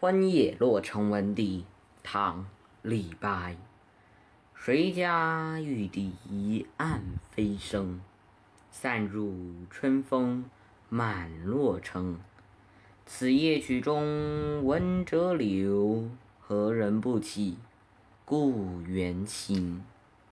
春夜洛城闻笛，唐·李白。谁家玉笛一暗飞声？散入春风满洛城。此夜曲中闻折柳，何人不起故园情？